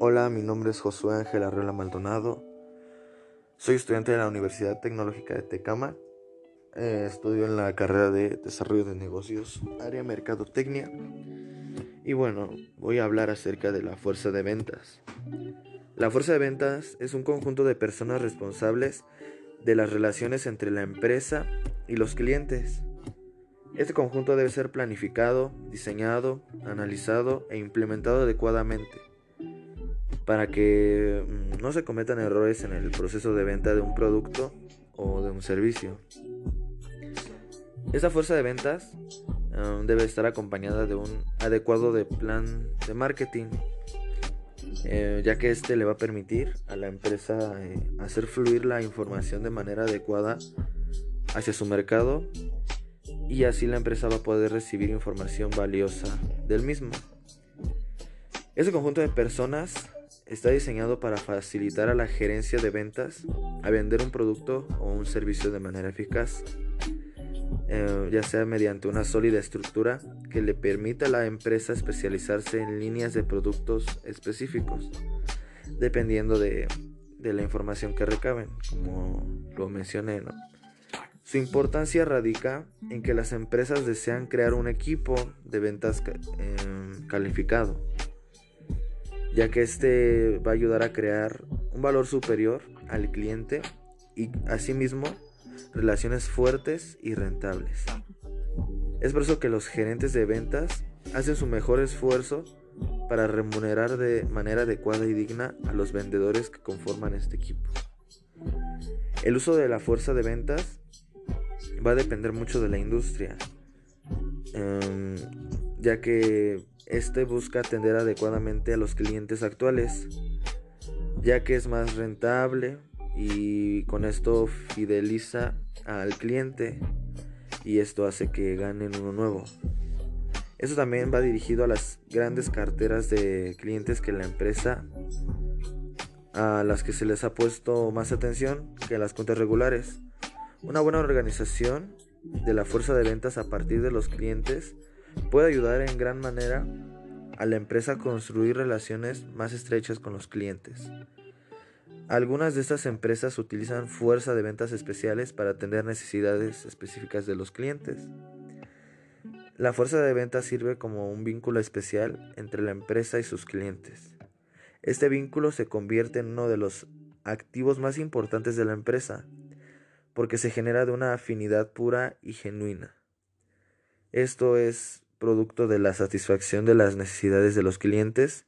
Hola, mi nombre es Josué Ángel Arreola Maldonado. Soy estudiante de la Universidad Tecnológica de Tecama. Eh, estudio en la carrera de Desarrollo de Negocios, área Mercadotecnia. Y bueno, voy a hablar acerca de la fuerza de ventas. La fuerza de ventas es un conjunto de personas responsables de las relaciones entre la empresa y los clientes. Este conjunto debe ser planificado, diseñado, analizado e implementado adecuadamente para que mm, no se cometan errores en el proceso de venta de un producto o de un servicio. Esta fuerza de ventas um, debe estar acompañada de un adecuado de plan de marketing, eh, ya que este le va a permitir a la empresa eh, hacer fluir la información de manera adecuada hacia su mercado y así la empresa va a poder recibir información valiosa del mismo. Este conjunto de personas está diseñado para facilitar a la gerencia de ventas a vender un producto o un servicio de manera eficaz, eh, ya sea mediante una sólida estructura que le permita a la empresa especializarse en líneas de productos específicos, dependiendo de, la información que recaben, como lo mencioné. Su importancia radica en que las empresas desean crear un equipo de ventas em, calificado, ya que este va a ayudar a crear un valor superior al cliente y asimismo relaciones fuertes y rentables. Es por eso que los gerentes de ventas hacen su mejor esfuerzo para remunerar de manera adecuada y digna a los vendedores que conforman este equipo. El uso de la fuerza de ventas va a depender mucho de la industria, em, ya que este busca atender adecuadamente a los clientes actuales, ya que es más rentable y con esto fideliza al cliente y esto hace que ganen uno nuevo. Eso también va dirigido a las grandes carteras de clientes que la empresa a las que se les ha puesto más atención que a las cuentas regulares. Una buena organización de la fuerza de ventas a partir de los clientes puede ayudar en gran manera a la empresa construir relaciones más estrechas con los clientes. Algunas de estas empresas utilizan fuerza de ventas especiales para atender necesidades específicas de los clientes. La fuerza de ventas sirve como un vínculo especial entre la empresa y sus clientes. Este vínculo se convierte en uno de los activos más importantes de la empresa porque se genera de una afinidad pura y genuina. Esto es producto de la satisfacción de las necesidades de los clientes,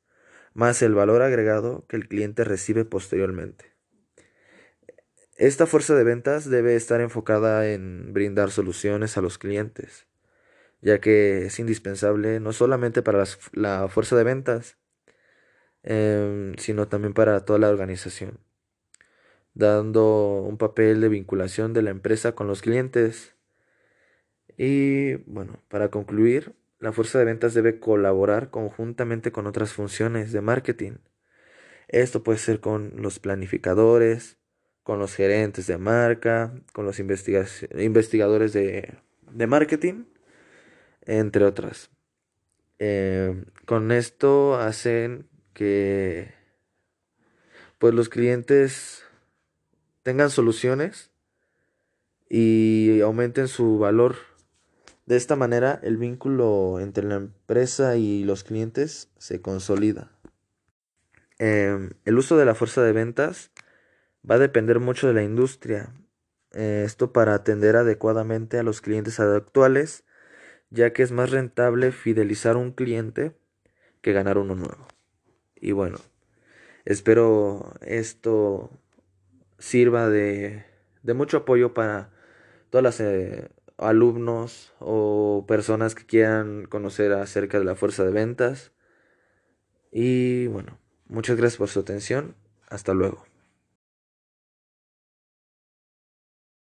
más el valor agregado que el cliente recibe posteriormente. Esta fuerza de ventas debe estar enfocada en brindar soluciones a los clientes, ya que es indispensable no solamente para la fuerza de ventas, em, sino también para toda la organización dando un papel de vinculación de la empresa con los clientes. Y bueno, para concluir, la fuerza de ventas debe colaborar conjuntamente con otras funciones de marketing. Esto puede ser con los planificadores, con los gerentes de marca, con los investigadores de, marketing, entre otras. Eh, con esto hacen que pues los clientes tengan soluciones y aumenten su valor. De esta manera, el vínculo entre la empresa y los clientes se consolida. Em, el uso de la fuerza de ventas va a depender mucho de la industria. Eh, esto para atender adecuadamente a los clientes actuales, ya que es más rentable fidelizar un cliente que ganar uno nuevo. Y bueno, espero esto sirva de, mucho apoyo para todos los eh, alumnos o personas que quieran conocer acerca de la fuerza de ventas. Y bueno, muchas gracias por su atención. Hasta luego.